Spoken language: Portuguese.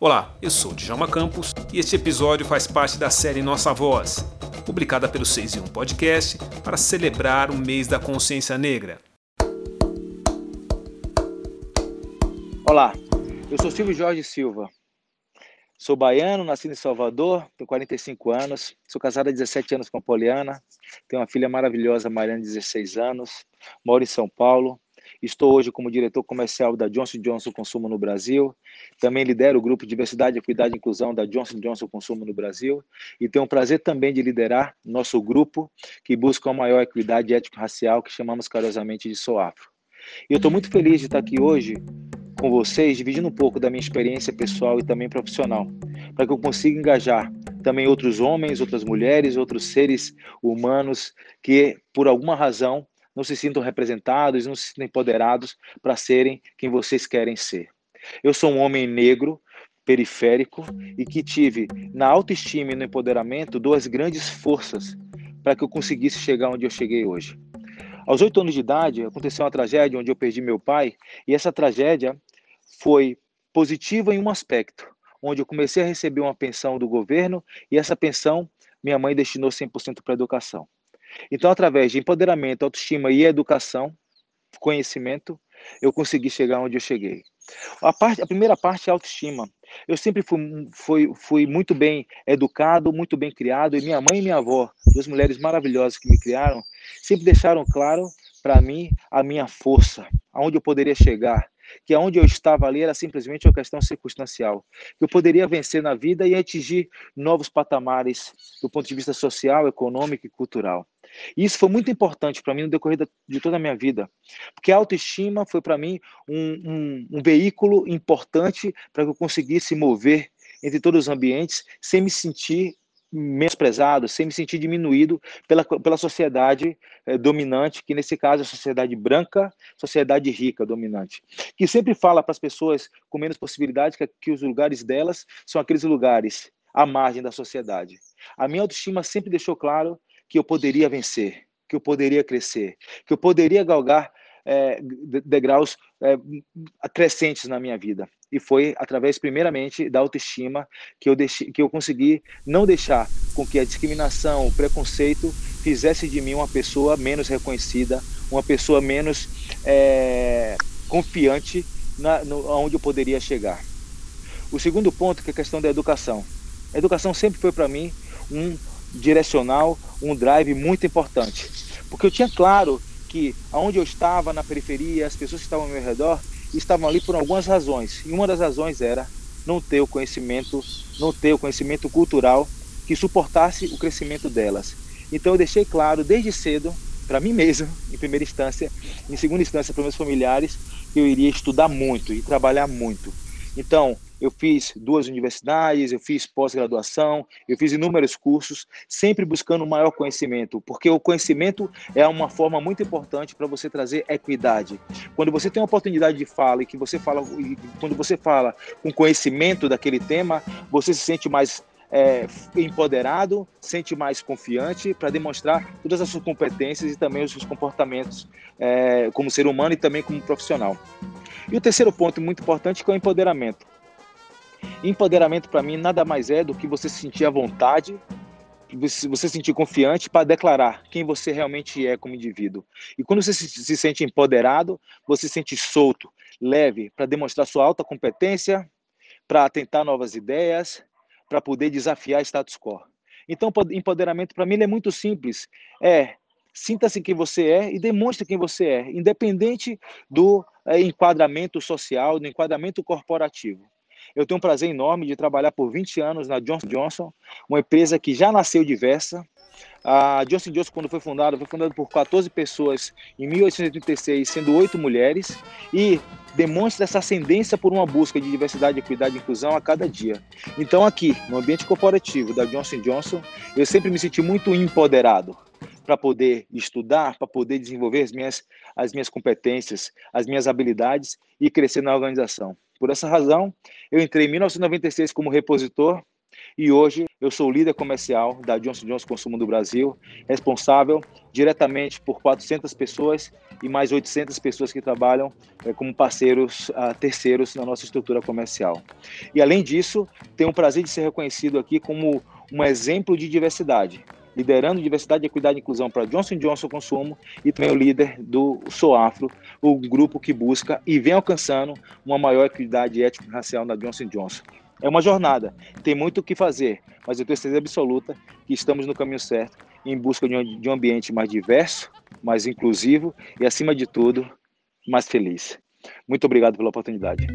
Olá, eu sou Djalma Campos e este episódio faz parte da série Nossa Voz, publicada pelo 6 e 1 Podcast para celebrar o mês da consciência negra. Olá, eu sou Silvio Jorge Silva. Sou baiano, nascido em Salvador, tenho 45 anos, sou casado há 17 anos com a Poliana, tenho uma filha maravilhosa, Mariana, de 16 anos, moro em São Paulo, Estou hoje como diretor comercial da Johnson Johnson Consumo no Brasil. Também lidero o grupo Diversidade, Equidade e Inclusão da Johnson Johnson Consumo no Brasil. E tenho o prazer também de liderar nosso grupo que busca uma maior equidade étnico-racial, que chamamos carinhosamente de SOAFRO. E eu estou muito feliz de estar aqui hoje com vocês, dividindo um pouco da minha experiência pessoal e também profissional, para que eu consiga engajar também outros homens, outras mulheres, outros seres humanos que, por alguma razão, não se sintam representados, não se sintam empoderados para serem quem vocês querem ser. Eu sou um homem negro, periférico, e que tive na autoestima e no empoderamento duas grandes forças para que eu conseguisse chegar onde eu cheguei hoje. Aos oito anos de idade, aconteceu uma tragédia onde eu perdi meu pai, e essa tragédia foi positiva em um aspecto, onde eu comecei a receber uma pensão do governo, e essa pensão minha mãe destinou 100% para educação. Então, através de empoderamento, autoestima e educação, conhecimento, eu consegui chegar onde eu cheguei. A, parte, a primeira parte é autoestima. Eu sempre fui, fui, fui muito bem educado, muito bem criado, e minha mãe e minha avó, duas mulheres maravilhosas que me criaram, sempre deixaram claro para mim a minha força, aonde eu poderia chegar, que aonde eu estava ali era simplesmente uma questão circunstancial. Eu poderia vencer na vida e atingir novos patamares do ponto de vista social, econômico e cultural. E isso foi muito importante para mim no decorrer de toda a minha vida, porque a autoestima foi para mim um, um, um veículo importante para que eu conseguisse mover entre todos os ambientes sem me sentir menosprezado, sem me sentir diminuído pela, pela sociedade eh, dominante, que nesse caso é a sociedade branca, sociedade rica dominante, que sempre fala para as pessoas com menos possibilidades que, que os lugares delas são aqueles lugares à margem da sociedade. A minha autoestima sempre deixou claro que eu poderia vencer, que eu poderia crescer, que eu poderia galgar é, degraus é, crescentes na minha vida. E foi através, primeiramente, da autoestima que eu, deixei, que eu consegui não deixar com que a discriminação, o preconceito fizesse de mim uma pessoa menos reconhecida, uma pessoa menos é, confiante na, no, onde eu poderia chegar. O segundo ponto que é a questão da educação. A educação sempre foi para mim um direcional, um drive muito importante, porque eu tinha claro que aonde eu estava, na periferia, as pessoas que estavam ao meu redor, estavam ali por algumas razões. E uma das razões era não ter o conhecimento, não ter o conhecimento cultural que suportasse o crescimento delas. Então eu deixei claro desde cedo para mim mesmo, em primeira instância, em segunda instância para meus familiares, que eu iria estudar muito e trabalhar muito. Então, eu fiz duas universidades, eu fiz pós-graduação, eu fiz inúmeros cursos, sempre buscando maior conhecimento, porque o conhecimento é uma forma muito importante para você trazer equidade. Quando você tem uma oportunidade de fala e que você fala, quando você fala com conhecimento daquele tema, você se sente mais é, empoderado, sente mais confiante para demonstrar todas as suas competências e também os seus comportamentos é, como ser humano e também como profissional. E o terceiro ponto muito importante que é o empoderamento. Empoderamento para mim nada mais é do que você se sentir à vontade, você, se sentir confiante para declarar quem você realmente é como indivíduo. E quando você se sente empoderado, você se sente solto, leve para demonstrar sua alta competência, para tentar novas ideias, para poder desafiar status quo. Então, empoderamento para mim é muito simples. É sinta-se quem você é e demonstre quem você é, independente do é, enquadramento social, do enquadramento corporativo. Eu tenho um prazer enorme de trabalhar por 20 anos na Johnson Johnson, uma empresa que já nasceu diversa. A Johnson Johnson, quando foi fundada, foi fundada por 14 pessoas em 1836, sendo oito mulheres, e demonstra essa ascendência por uma busca de diversidade, equidade e inclusão a cada dia. Então, aqui, no ambiente corporativo da Johnson Johnson, eu sempre me senti muito empoderado para poder estudar, para poder desenvolver as minhas, as minhas competências, as minhas habilidades e crescer na organização. Por essa razão, eu entrei em 1996 como repositor e hoje Eu sou líder comercial da Johnson Johnson Consumo do Brasil, responsável diretamente por 400 pessoas e mais 800 pessoas que trabalham é, como parceiros uh, terceiros na nossa estrutura comercial. E além disso, tenho o prazer de ser reconhecido aqui como um exemplo de diversidade, liderando diversidade, equidade e inclusão para Johnson Johnson Consumo e também o líder do Soafro, o grupo que busca e vem alcançando uma maior equidade étnico-racial na Johnson Johnson. É uma jornada, tem muito o que fazer, mas eu tenho certeza absoluta que estamos no caminho certo, em busca de um, de um ambiente mais diverso, mais inclusivo e, acima de tudo, mais feliz. Muito obrigado pela oportunidade.